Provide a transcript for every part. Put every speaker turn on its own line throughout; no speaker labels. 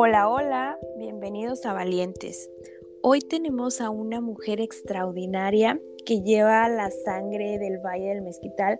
Hola, hola, bienvenidos a Valientes. Hoy tenemos a una mujer extraordinaria que lleva la sangre del Valle del Mezquital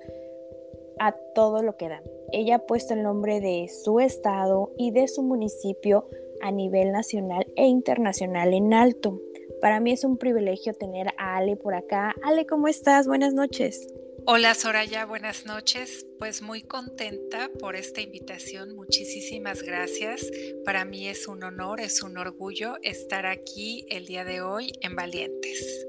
a todo lo que da. Ella ha puesto el nombre de su estado y de su municipio a nivel nacional e internacional en alto. Para mí es un privilegio tener a Ale por acá. Ale, ¿cómo estás? Buenas noches.
Hola Soraya, buenas noches. Pues muy contenta por esta invitación. Muchísimas gracias. Para mí es un honor, es un orgullo estar aquí el día de hoy en Valientes.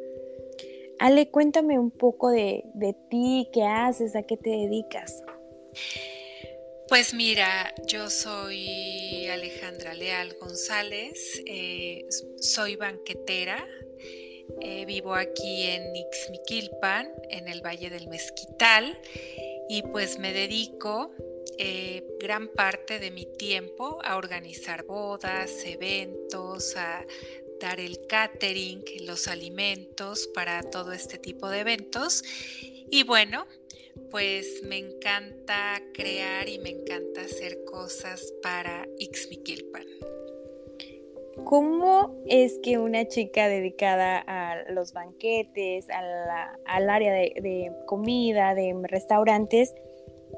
Ale, cuéntame un poco de, ti, qué haces, a qué te dedicas.
Pues mira, yo soy Alejandra Leal González, eh, soy banquetera, eh, vivo aquí en Ixmiquilpan, en el Valle del Mezquital, y pues me dedico eh, gran parte de mi tiempo a organizar bodas, eventos, a dar el catering, los alimentos para todo este tipo de eventos. Y bueno, pues me encanta crear y me encanta hacer cosas para Ixmiquilpan.
¿Cómo es que una chica dedicada a los banquetes, al área de, comida, de restaurantes,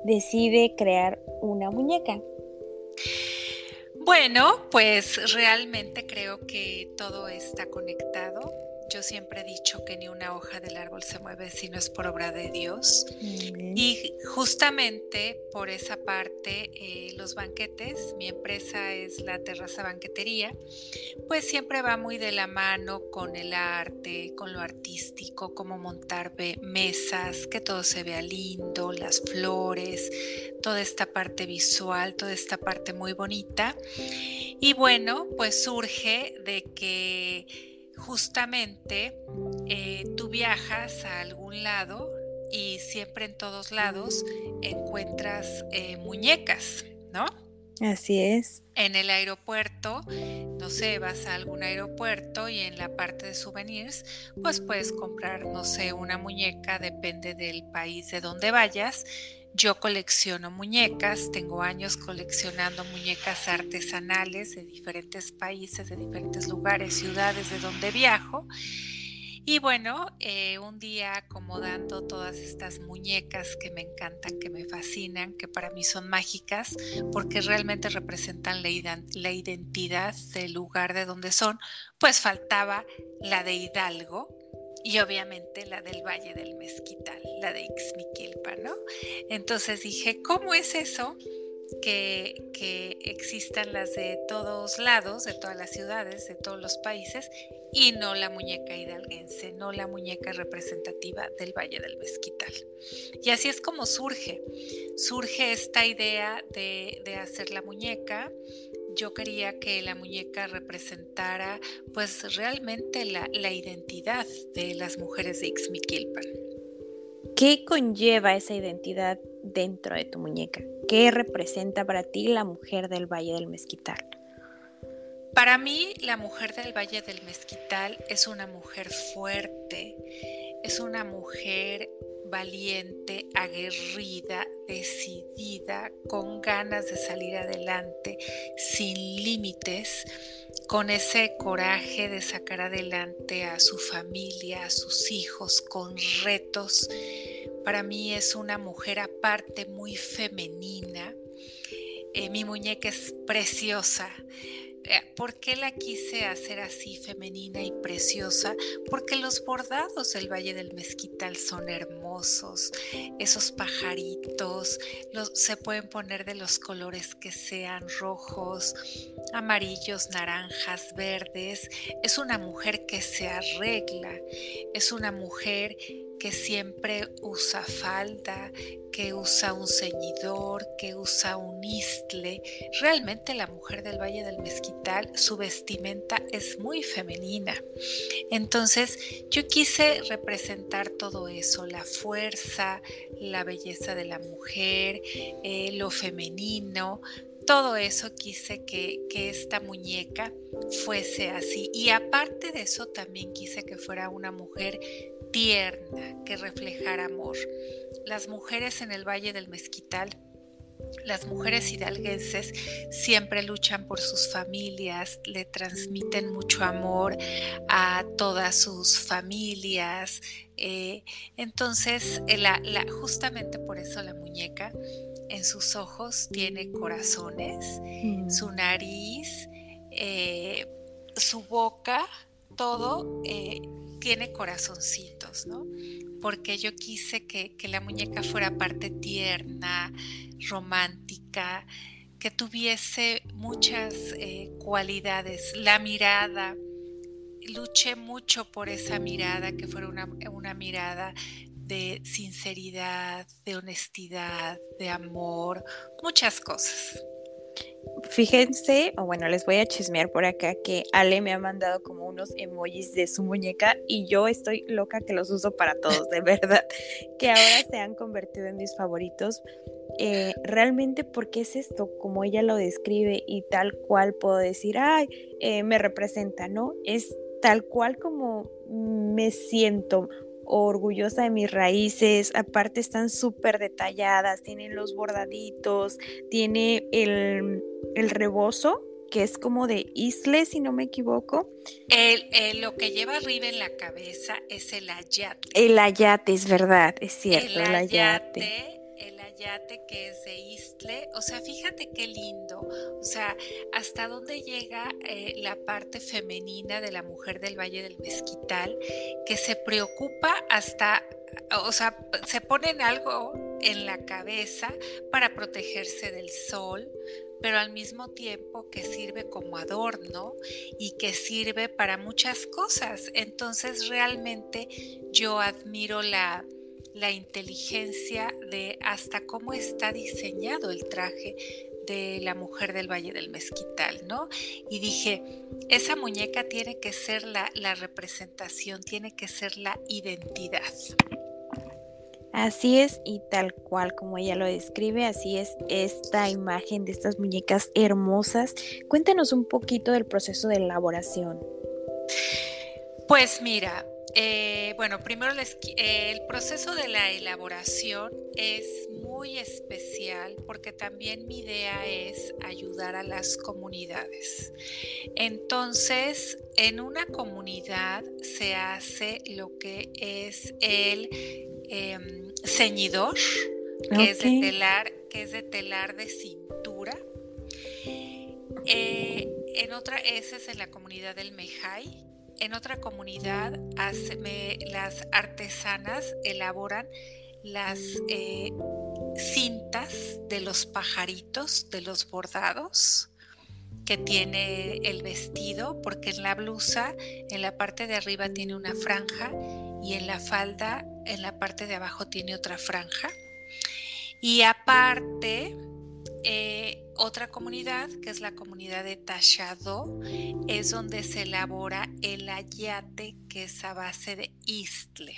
decide crear una muñeca?
Bueno, pues realmente creo que todo está conectado. Yo siempre he dicho que ni una hoja del árbol se mueve si no es por obra de Dios. Y justamente por esa parte, eh, los banquetes, mi empresa es la Terraza Banquetería, pues siempre va muy de la mano con el arte, con lo artístico, como montar mesas, que todo se vea lindo, las flores, toda esta parte visual, toda esta parte muy bonita. Y bueno, pues surge de que justamente eh, tú viajas a algún lado y siempre en todos lados encuentras eh, muñecas, ¿no?
Así es.
En el aeropuerto, no sé, vas a algún aeropuerto y en la parte de souvenirs, pues puedes comprar, no sé, una muñeca, depende del país de donde vayas yo colecciono muñecas, tengo años coleccionando muñecas artesanales de diferentes países, de diferentes lugares, ciudades de donde viajo. Y bueno, eh, un día acomodando todas estas muñecas que me encantan, que me fascinan, que para mí son mágicas, porque realmente representan la, la identidad del lugar de donde son, pues faltaba la de Hidalgo, y obviamente la del Valle del Mezquital, la de Ixmiquilpa, ¿no? Entonces dije, ¿cómo es eso? Que, que, existan las de todos lados, de todas las ciudades, de todos los países, y no la muñeca hidalguense, no la muñeca representativa del Valle del Mezquital. Y así es como surge, surge esta idea de, de hacer la muñeca, yo quería que la muñeca representara pues realmente la, identidad de las mujeres de Ixmiquilpan.
¿Qué conlleva esa identidad dentro de tu muñeca? ¿Qué representa para ti la mujer del Valle del Mezquital?
Para mí, la mujer del Valle del Mezquital es una mujer fuerte, es una mujer valiente, aguerrida, decidida, con ganas de salir adelante, sin límites, con ese coraje de sacar adelante a su familia, a sus hijos, con retos. Para mí es una mujer aparte muy femenina. Eh, mi muñeca es preciosa. Eh, ¿Por qué la quise hacer así femenina y preciosa? Porque los bordados del Valle del Mezquital son hermosos. Esos pajaritos se pueden poner de los colores que sean rojos, amarillos, naranjas, verdes. Es una mujer que se arregla. Es una mujer que siempre usa falda, que usa un ceñidor, que usa un istle. Realmente la mujer del Valle del Mezquital, su vestimenta es muy femenina. Entonces yo quise representar todo eso, la fuerza, la belleza de la mujer, eh, lo femenino, todo eso quise que, que, esta muñeca fuese así. Y aparte de eso, también quise que fuera una mujer tierna, que reflejara amor. Las mujeres en el Valle del Mezquital las mujeres hidalguenses siempre luchan por sus familias, le transmiten mucho amor a todas sus familias. Eh, entonces, la, justamente por eso la muñeca en sus ojos tiene corazones, mm. su nariz, eh, su boca, todo eh, tiene corazoncitos, ¿no? Porque yo quise que, que la muñeca fuera parte tierna, romántica, que tuviese muchas eh, cualidades. La mirada, luché mucho por esa mirada, que fuera una, una mirada de sinceridad, de honestidad, de amor, muchas cosas.
Fíjense, o bueno, les voy a chismear por acá que Ale me ha mandado como unos emojis de su muñeca y yo estoy loca que los uso para todos, de verdad, que ahora se han convertido en mis favoritos. Eh, realmente, porque es esto? Como ella lo describe y tal cual puedo decir, ay, eh, me representa, ¿no? Es tal cual como me siento orgullosa de mis raíces, aparte están súper detalladas, tienen los bordaditos, tiene el, el rebozo, que es como de isle, si no me equivoco.
El, lo que lleva arriba en la cabeza es el ayate.
El ayate, es verdad, es cierto,
el, ayate. El que es de isle, o sea, fíjate qué lindo, o sea, hasta dónde llega eh, la parte femenina de la mujer del Valle del Mezquital, que se preocupa hasta, o sea, se ponen algo en la cabeza para protegerse del sol, pero al mismo tiempo que sirve como adorno y que sirve para muchas cosas. Entonces realmente yo admiro la, inteligencia de hasta cómo está diseñado el traje de la mujer del Valle del Mezquital, ¿no? Y dije, esa muñeca tiene que ser la, la representación, tiene que ser la identidad.
Así es y tal cual como ella lo describe, así es esta imagen de estas muñecas hermosas. Cuéntanos un poquito del proceso de elaboración.
Pues mira, eh, bueno, primero el proceso de la elaboración es muy especial porque también mi idea es ayudar a las comunidades. Entonces, en una comunidad se hace lo que es el Em, ceñidor, que, es de telar, que es de telar de cintura. Eh, en otra, esa es en la comunidad del Mejay. En otra comunidad, las artesanas elaboran las eh, cintas de los pajaritos, de los bordados que tiene el vestido, porque en la blusa, en la parte de arriba tiene una franja y en la falda, en la parte de abajo tiene otra franja. Y aparte, eh, otra comunidad, que es la comunidad de Tachado, es donde se elabora el ayate, que es a base de istle.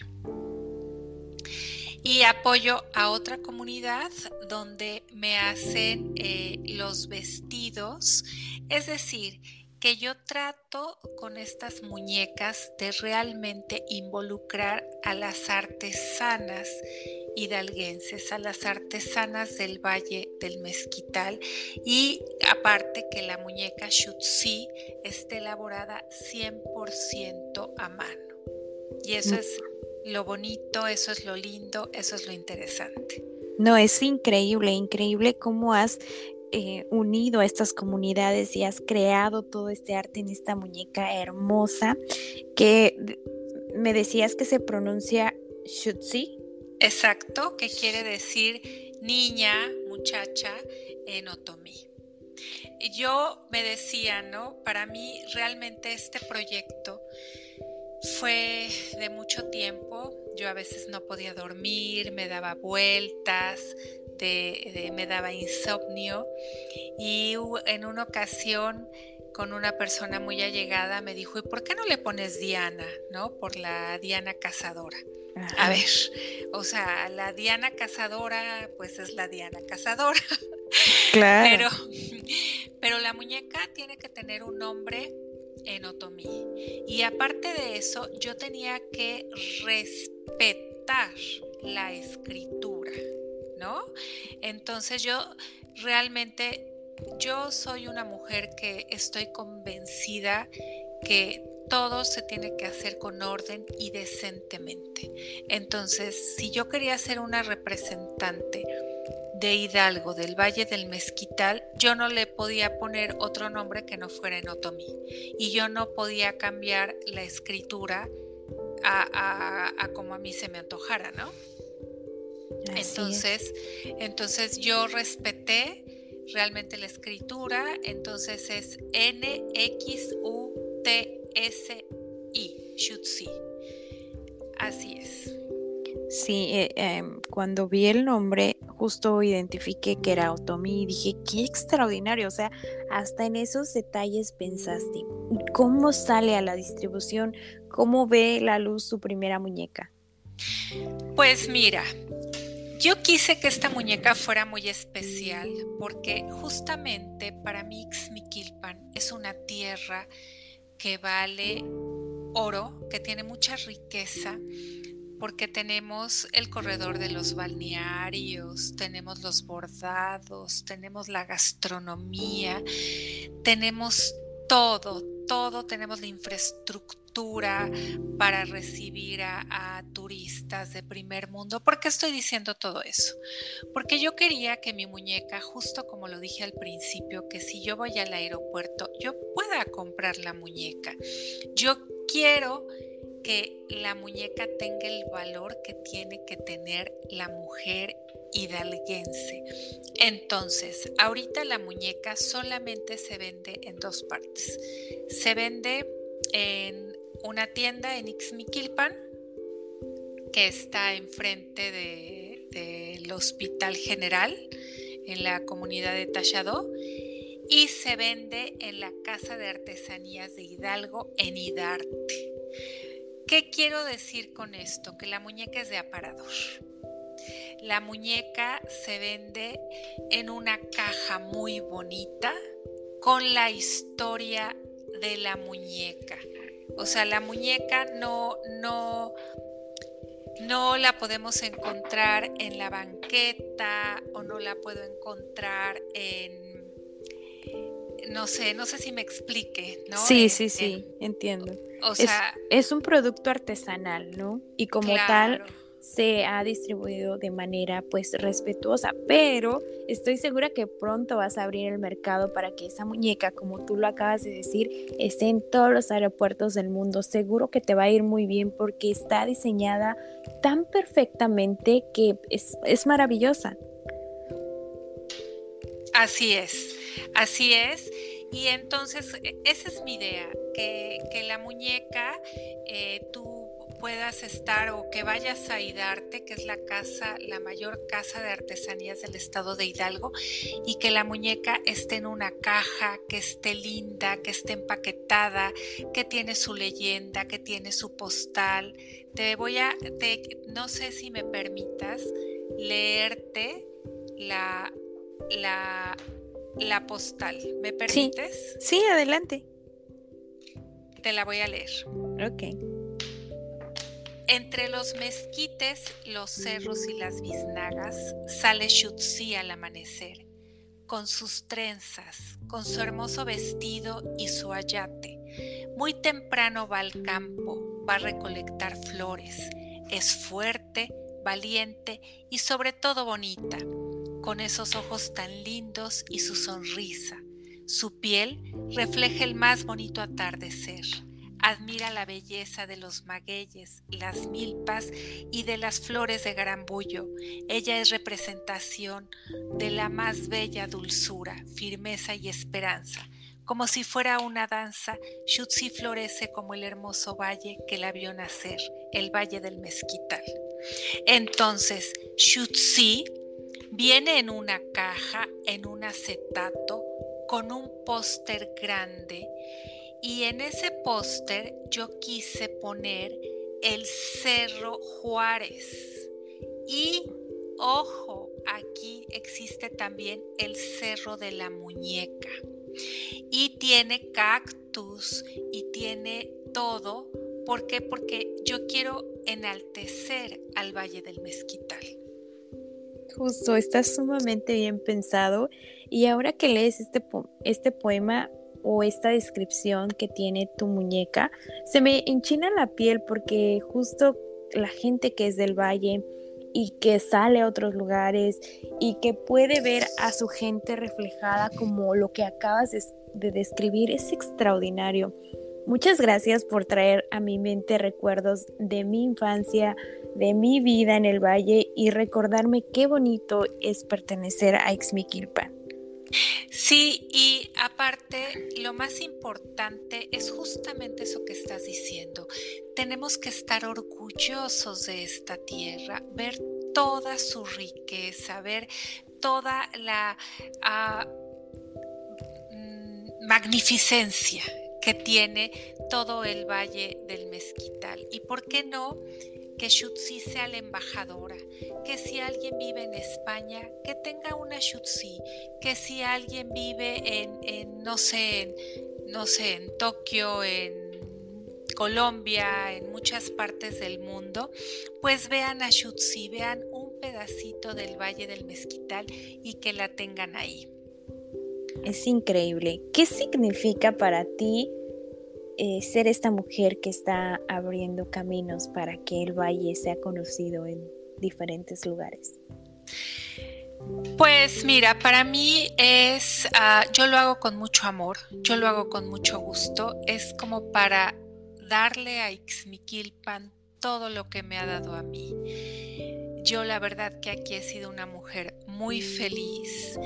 Y apoyo a otra comunidad donde me hacen eh, los vestidos, es decir, que yo trato con estas muñecas de realmente involucrar a las artesanas hidalguenses, a las artesanas del Valle del Mezquital y aparte que la muñeca Shutsi esté elaborada 100% a mano. Y eso es lo bonito, eso es lo lindo, eso es lo interesante.
No, es increíble, increíble cómo has eh, unido a estas comunidades y has creado todo este arte en esta muñeca hermosa que me decías que se pronuncia Shutsi.
Exacto, que quiere decir niña, muchacha en otomí. Yo me decía, ¿no? Para mí realmente este proyecto fue de mucho tiempo. Yo a veces no podía dormir, me daba vueltas, me daba insomnio y en una ocasión con una persona muy allegada me dijo, ¿y por qué no le pones Diana? ¿No? Por la Diana cazadora. A ver, o sea, la Diana cazadora, pues es la Diana cazadora. Claro. Pero, pero la muñeca tiene que tener un nombre en otomí. Y aparte de eso, yo tenía que respetar la escritura. ¿no? Entonces yo realmente, yo soy una mujer que estoy convencida que todo se tiene que hacer con orden y decentemente. Entonces, si yo quería ser una representante de Hidalgo, del Valle del Mezquital, yo no le podía poner otro nombre que no fuera en otomí. Y yo no podía cambiar la escritura a, como a mí se me antojara, ¿no? entonces, entonces yo respeté realmente la escritura, entonces es N X U T S I, Shutsi. Así es.
Sí, eh, em, cuando vi el nombre, justo identifiqué que era Otomi y dije, qué extraordinario, o sea, hasta en esos detalles pensaste. ¿Cómo sale a la distribución? ¿Cómo ve la luz su primera muñeca?
Pues mira, yo quise que esta muñeca fuera muy especial porque justamente para mí Xmiquilpan es una tierra que vale oro, que tiene mucha riqueza, porque tenemos el corredor de los balnearios, tenemos los bordados, tenemos la gastronomía, tenemos todo, todo, tenemos la infraestructura para recibir a, turistas de primer mundo. ¿Por qué estoy diciendo todo eso? Porque yo quería que mi muñeca, justo como lo dije al principio, que si yo voy al aeropuerto, yo pueda comprar la muñeca. Yo quiero que la muñeca tenga el valor que tiene que tener la mujer hidalguense. Entonces, ahorita la muñeca solamente se vende en dos partes. Se vende en una tienda en Ixmiquilpan, que está enfrente del Hospital General, en la comunidad de Tachadó, y se vende en la Casa de Artesanías de Hidalgo en Hidarte. ¿Qué quiero decir con esto? Que la muñeca es de aparador. La muñeca se vende en una caja muy bonita con la historia de la muñeca. O sea, la muñeca no, no, no la podemos encontrar en la banqueta o no la puedo encontrar en no sé, no sé si me explique, ¿no?
Sí, sí, sí, entiendo. O sea, es, un producto artesanal, ¿no? Y como tal se ha distribuido de manera pues respetuosa, pero estoy segura que pronto vas a abrir el mercado para que esa muñeca, como tú lo acabas de decir, esté en todos los aeropuertos del mundo. Seguro que te va a ir muy bien porque está diseñada tan perfectamente que es, es maravillosa.
Así es. Así es. Y entonces, e, esa es mi idea, que, la muñeca eh, tú puedas estar o que vayas a Hidarte, que es la casa, la mayor casa de artesanías del estado de Hidalgo, y que la muñeca esté en una caja, que esté linda, que esté empaquetada, que tiene su leyenda, que tiene su postal. Te voy a, no sé si me permitas leerte la, la la postal. ¿Me permites?
Sí, adelante.
Te la voy a leer.
Ok.
Entre los mezquites, los cerros y las biznagas sale Shutsi al amanecer, con sus trenzas, con su hermoso vestido y su ayate. Muy temprano va al campo, va a recolectar flores. Es fuerte, valiente y sobre todo bonita con esos ojos tan lindos y su sonrisa. Su piel refleja el más bonito atardecer. Admira la belleza de los magueyes, las milpas y de las flores de garambullo. Ella es representación de la más bella dulzura, firmeza y esperanza. Como si fuera una danza, Shutsi florece como el hermoso valle que la vio nacer, el valle del mezquital. Entonces, Shutsi Viene en una caja, en un acetato, con un póster grande y en ese póster yo quise poner el Cerro Juárez. Y ojo, aquí existe también el Cerro de la Muñeca. Y tiene cactus y tiene todo. ¿Por qué? Porque yo quiero enaltecer al Valle del Mezquital.
Justo, está sumamente bien pensado. Y ahora que lees este, este poema o esta descripción que tiene tu muñeca, se me enchina la piel porque justo la gente que es del valle y que sale a otros lugares y que puede ver a su gente reflejada como lo que acabas de describir es extraordinario. Muchas gracias por traer a mi mente recuerdos de mi infancia, de mi vida en el valle y recordarme qué bonito es pertenecer a Ixmiquilpan.
Sí, y aparte, lo más importante es justamente eso que estás diciendo. Tenemos que estar orgullosos de esta tierra, ver toda su riqueza, ver toda la ah, mm, magnificencia que tiene todo el valle del Mezquital. ¿Y por qué no? Que Shutsi sea la embajadora, que si alguien vive en España, que tenga una Shutsi, que si alguien vive en, no sé, en, no sé, en Tokio, en Colombia, en muchas partes del mundo, pues vean a Shutsi, vean un pedacito del Valle del Mezquital y que la tengan ahí.
Es increíble. ¿Qué significa para ti eh, ser esta mujer que está abriendo caminos para que el valle sea conocido en diferentes lugares?
Pues mira, para mí es, ah, yo lo hago con mucho amor, yo lo hago con mucho gusto, es como para darle a Ixmiquilpan todo lo que me ha dado a mí. Yo la verdad que aquí he sido una mujer muy feliz,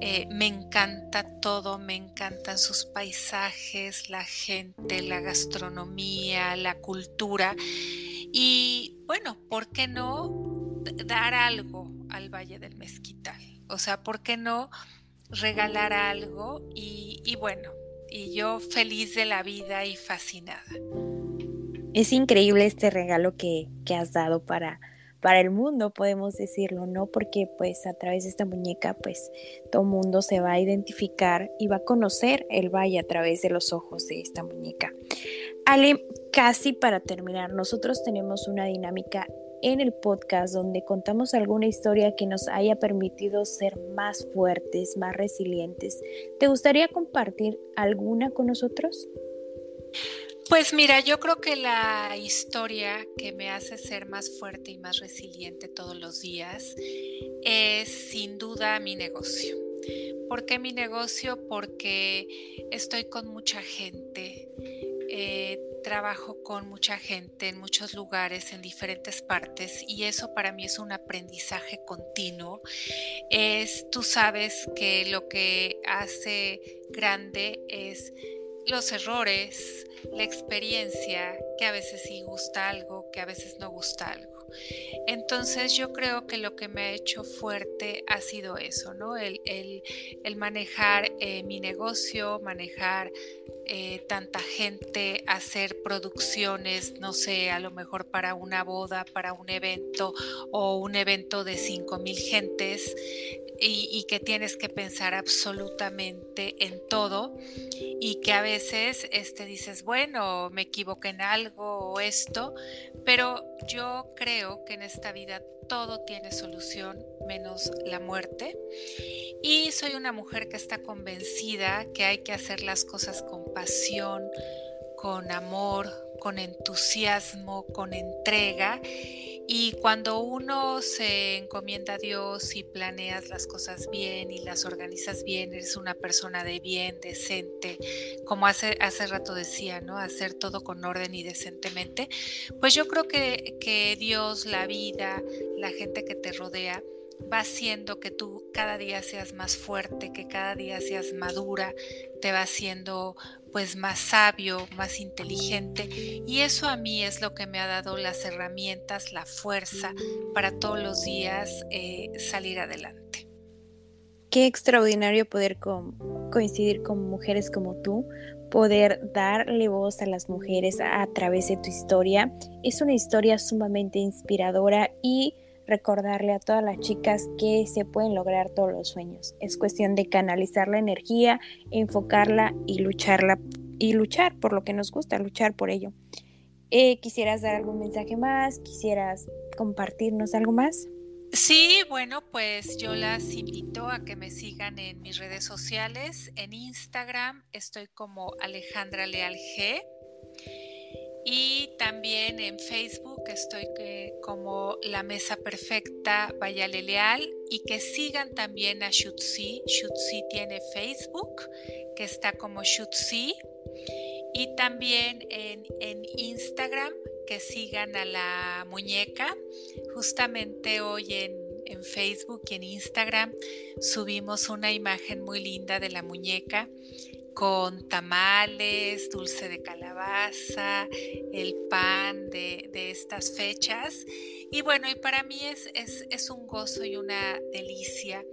eh, me encanta todo, me encantan sus paisajes, la gente, la gastronomía, la cultura. Y bueno, ¿por qué no dar algo al Valle del Mezquital? O sea, ¿por qué no regalar algo? Y, bueno, y yo feliz de la vida y fascinada.
Es increíble este regalo que, que has dado para para el mundo, podemos decirlo, ¿no? Porque pues a través de esta muñeca pues todo mundo se va a identificar y va a conocer el valle a través de los ojos de esta muñeca. Ale, casi para terminar, nosotros tenemos una dinámica en el podcast donde contamos alguna historia que nos haya permitido ser más fuertes, más resilientes. ¿Te gustaría compartir alguna con nosotros?
Pues mira, yo creo que la historia que me hace ser más fuerte y más resiliente todos los días es sin duda mi negocio. ¿Por qué mi negocio? Porque estoy con mucha gente, eh, trabajo con mucha gente en muchos lugares, en diferentes partes, y eso para mí es un aprendizaje continuo. Es, tú sabes que lo que hace grande es los errores, la experiencia, que a veces sí gusta algo, que a veces no gusta algo. Entonces yo creo que lo que me ha hecho fuerte ha sido eso, ¿no? El, manejar eh, mi negocio, manejar eh, tanta gente, hacer producciones, no sé, a lo mejor para una boda, para un evento o un evento de 5 mil gentes y, que tienes que pensar absolutamente en todo y que a veces este, dices, bueno, me equivoqué en algo o esto, pero yo creo que en esta vida todo tiene solución menos la muerte. Y soy una mujer que está convencida que hay que hacer las cosas con pasión, con amor, con entusiasmo, con entrega y cuando uno se encomienda a Dios y planeas las cosas bien y las organizas bien, eres una persona de bien, decente, como hace, hace rato decía, ¿no? Hacer todo con orden y decentemente, pues yo creo que, que Dios, la vida, la gente que te rodea, va haciendo que tú cada día seas más fuerte, que cada día seas madura, te va haciendo pues más sabio, más inteligente y eso a mí es lo que me ha dado las herramientas, la fuerza para todos los días eh, salir adelante.
Qué extraordinario poder coincidir con mujeres como tú, poder darle voz a las mujeres a través de tu historia. Es una historia sumamente inspiradora y recordarle a todas las chicas que se pueden lograr todos los sueños. Es cuestión de canalizar la energía, enfocarla y lucharla y luchar por lo que nos gusta, luchar por ello. Eh, ¿Quisieras dar algún mensaje más? ¿Quisieras compartirnos algo más?
Sí, bueno, pues yo las invito a que me sigan en mis redes sociales. En Instagram estoy como Alejandra Leal G. Y también en Facebook estoy como La Mesa Perfecta Vayale Leal y que sigan también a Shutzi. Shutzi tiene Facebook, que está como Shutzi. Y también en, en Instagram que sigan a la muñeca. Justamente hoy en, en Facebook y en Instagram subimos una imagen muy linda de la muñeca con tamales, dulce de calabaza, el pan de, estas fechas. Y bueno, y para mí es, es, es un gozo y una delicia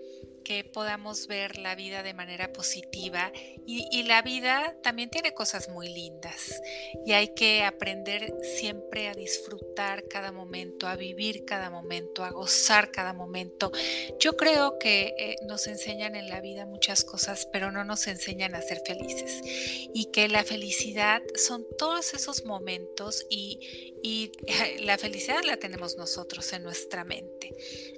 que podamos ver la vida de manera positiva y, la vida también tiene cosas muy lindas y hay que aprender siempre a disfrutar cada momento, a vivir cada momento, a gozar cada momento. Yo creo que eh, nos enseñan en la vida muchas cosas, pero no nos enseñan a ser felices y que la felicidad son todos esos momentos y, y la felicidad la tenemos nosotros en nuestra mente.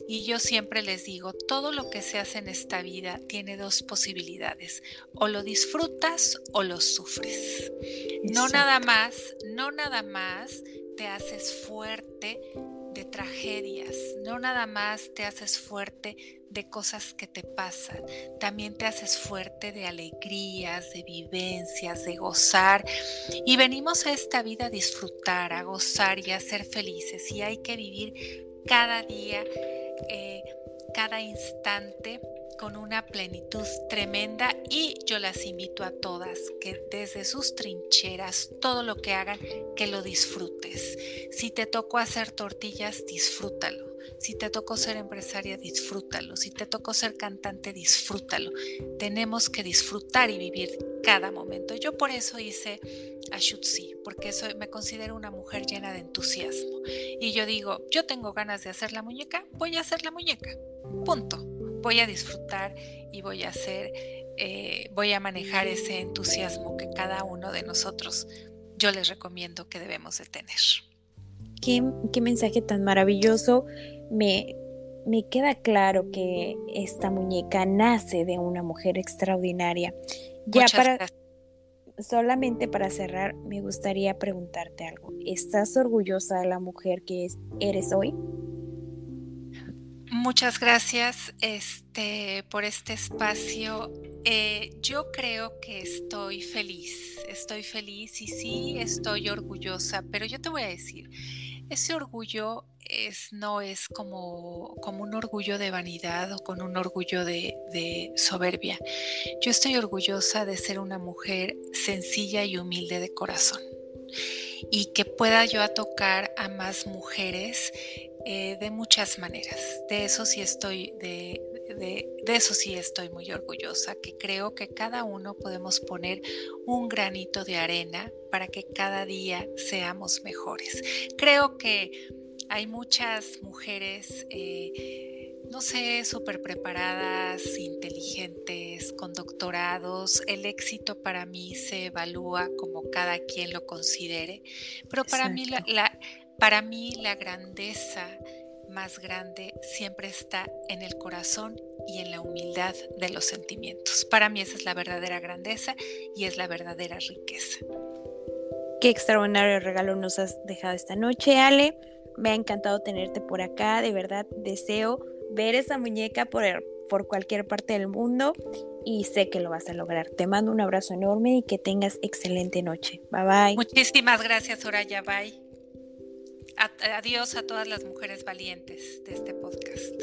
Y yo siempre les digo, todo lo que se hace en esta vida tiene dos posibilidades, o lo disfrutas o lo sufres. No nada más, no nada más te haces fuerte de tragedias, no nada más te haces fuerte de cosas que te pasan, también te haces fuerte de alegrías, de vivencias, de gozar. Y venimos a esta vida a disfrutar, a gozar y a ser felices. Y hay que vivir cada día, eh, cada instante con una plenitud tremenda y yo las invito a todas que desde sus trincheras, todo lo que hagan, que lo disfrutes. Si te tocó hacer tortillas, disfrútalo. Si te tocó ser empresaria, disfrútalo. Si te tocó ser cantante, disfrútalo. Tenemos que disfrutar y vivir cada momento. Yo por eso hice a porque soy, me considero una mujer llena de entusiasmo. Y yo digo, yo tengo ganas de hacer la muñeca, voy a hacer la muñeca. Punto. Voy a disfrutar y voy a hacer, eh, voy a manejar ese entusiasmo que cada uno de nosotros yo les recomiendo que debemos de tener.
Qué mensaje tan maravilloso me, me queda claro que esta muñeca nace de una mujer extraordinaria. Ya para solamente para cerrar, me gustaría preguntarte algo. ¿Estás orgullosa de la mujer que eres hoy?
Muchas gracias este, por este espacio. Eh, yo creo que estoy feliz, estoy feliz y sí estoy orgullosa, pero yo te voy a decir, ese orgullo es, no es como, un orgullo de vanidad o con un orgullo de, soberbia. Yo estoy orgullosa de ser una mujer sencilla y humilde de corazón y que pueda yo tocar a más mujeres eh, de muchas maneras. De eso sí estoy, de, de, eso sí estoy muy orgullosa, que creo que cada uno podemos poner un granito de arena para que cada día seamos mejores. Creo que hay muchas mujeres, eh, no sé, súper preparadas, inteligentes, con doctorados. El éxito para mí se evalúa como cada quien lo considere, pero para mí la, para mí la grandeza más grande siempre está en el corazón y en la humildad de los sentimientos. Para mí esa es la verdadera grandeza y es la verdadera riqueza.
Qué extraordinario regalo nos has dejado esta noche, Ale. Me ha encantado tenerte por acá. De verdad, deseo ver esa muñeca por, por cualquier parte del mundo y sé que lo vas a lograr. Te mando un abrazo enorme y que tengas excelente noche. Bye bye.
Muchísimas gracias, Soraya. Bye adiós a todas las mujeres valientes de este podcast.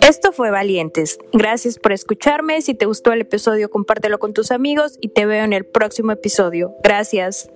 Esto fue Valientes. Gracias por escucharme. Si te gustó el episodio, compártelo con tus amigos y te veo en el próximo episodio. Gracias.